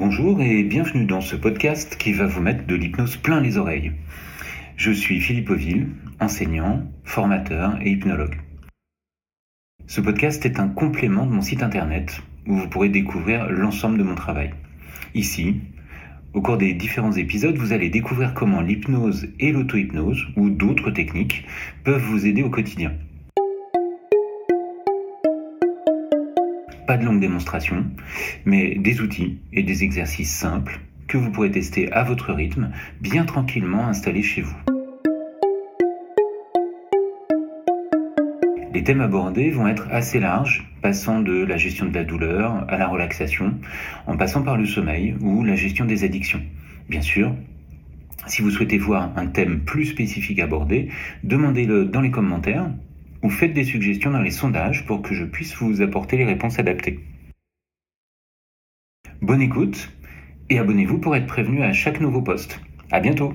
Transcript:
Bonjour et bienvenue dans ce podcast qui va vous mettre de l'hypnose plein les oreilles. Je suis Philippe Oville, enseignant, formateur et hypnologue. Ce podcast est un complément de mon site internet où vous pourrez découvrir l'ensemble de mon travail. Ici, au cours des différents épisodes, vous allez découvrir comment l'hypnose et l'auto-hypnose ou d'autres techniques peuvent vous aider au quotidien. Pas de longue démonstration, mais des outils et des exercices simples que vous pourrez tester à votre rythme, bien tranquillement installés chez vous. Les thèmes abordés vont être assez larges, passant de la gestion de la douleur à la relaxation, en passant par le sommeil ou la gestion des addictions. Bien sûr, si vous souhaitez voir un thème plus spécifique abordé, demandez-le dans les commentaires ou faites des suggestions dans les sondages pour que je puisse vous apporter les réponses adaptées. Bonne écoute et abonnez-vous pour être prévenu à chaque nouveau poste. À bientôt!